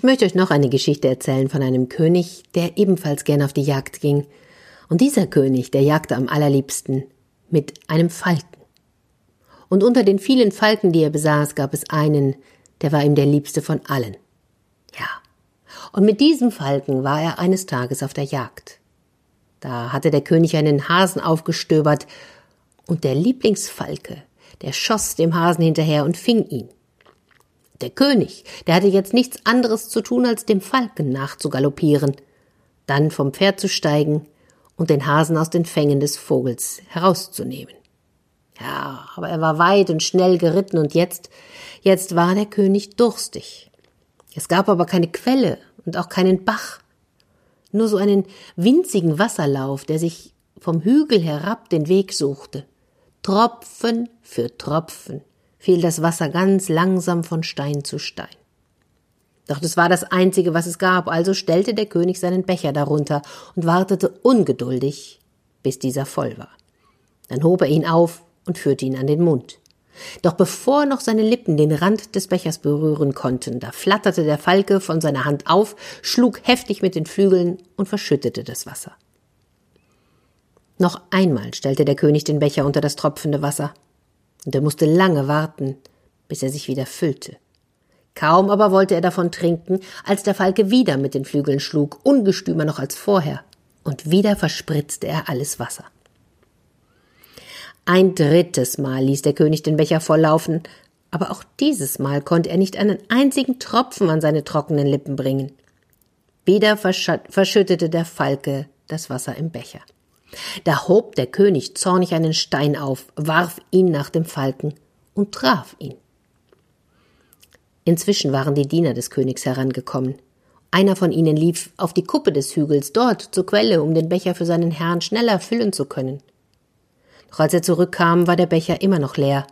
Ich möchte euch noch eine Geschichte erzählen von einem König, der ebenfalls gern auf die Jagd ging. Und dieser König, der jagte am allerliebsten mit einem Falken. Und unter den vielen Falken, die er besaß, gab es einen, der war ihm der liebste von allen. Ja. Und mit diesem Falken war er eines Tages auf der Jagd. Da hatte der König einen Hasen aufgestöbert, und der Lieblingsfalke, der schoss dem Hasen hinterher und fing ihn. Der König, der hatte jetzt nichts anderes zu tun, als dem Falken nachzugaloppieren, dann vom Pferd zu steigen und den Hasen aus den Fängen des Vogels herauszunehmen. Ja, aber er war weit und schnell geritten und jetzt, jetzt war der König durstig. Es gab aber keine Quelle und auch keinen Bach, nur so einen winzigen Wasserlauf, der sich vom Hügel herab den Weg suchte. Tropfen für Tropfen fiel das Wasser ganz langsam von Stein zu Stein. Doch das war das Einzige, was es gab, also stellte der König seinen Becher darunter und wartete ungeduldig, bis dieser voll war. Dann hob er ihn auf und führte ihn an den Mund. Doch bevor noch seine Lippen den Rand des Bechers berühren konnten, da flatterte der Falke von seiner Hand auf, schlug heftig mit den Flügeln und verschüttete das Wasser. Noch einmal stellte der König den Becher unter das tropfende Wasser und er musste lange warten, bis er sich wieder füllte. Kaum aber wollte er davon trinken, als der Falke wieder mit den Flügeln schlug, ungestümer noch als vorher, und wieder verspritzte er alles Wasser. Ein drittes Mal ließ der König den Becher volllaufen, aber auch dieses Mal konnte er nicht einen einzigen Tropfen an seine trockenen Lippen bringen. Wieder verschüttete der Falke das Wasser im Becher. Da hob der König zornig einen Stein auf, warf ihn nach dem Falken und traf ihn. Inzwischen waren die Diener des Königs herangekommen. Einer von ihnen lief auf die Kuppe des Hügels dort zur Quelle, um den Becher für seinen Herrn schneller füllen zu können. Doch als er zurückkam, war der Becher immer noch leer.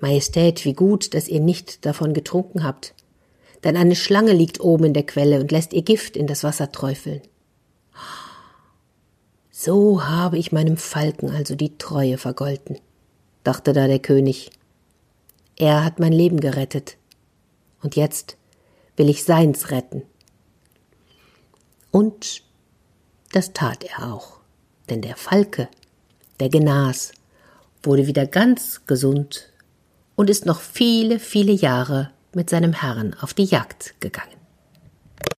Majestät, wie gut, dass ihr nicht davon getrunken habt. Denn eine Schlange liegt oben in der Quelle und lässt ihr Gift in das Wasser träufeln. So habe ich meinem Falken also die Treue vergolten, dachte da der König. Er hat mein Leben gerettet, und jetzt will ich seins retten. Und das tat er auch, denn der Falke, der genas, wurde wieder ganz gesund und ist noch viele, viele Jahre mit seinem Herrn auf die Jagd gegangen.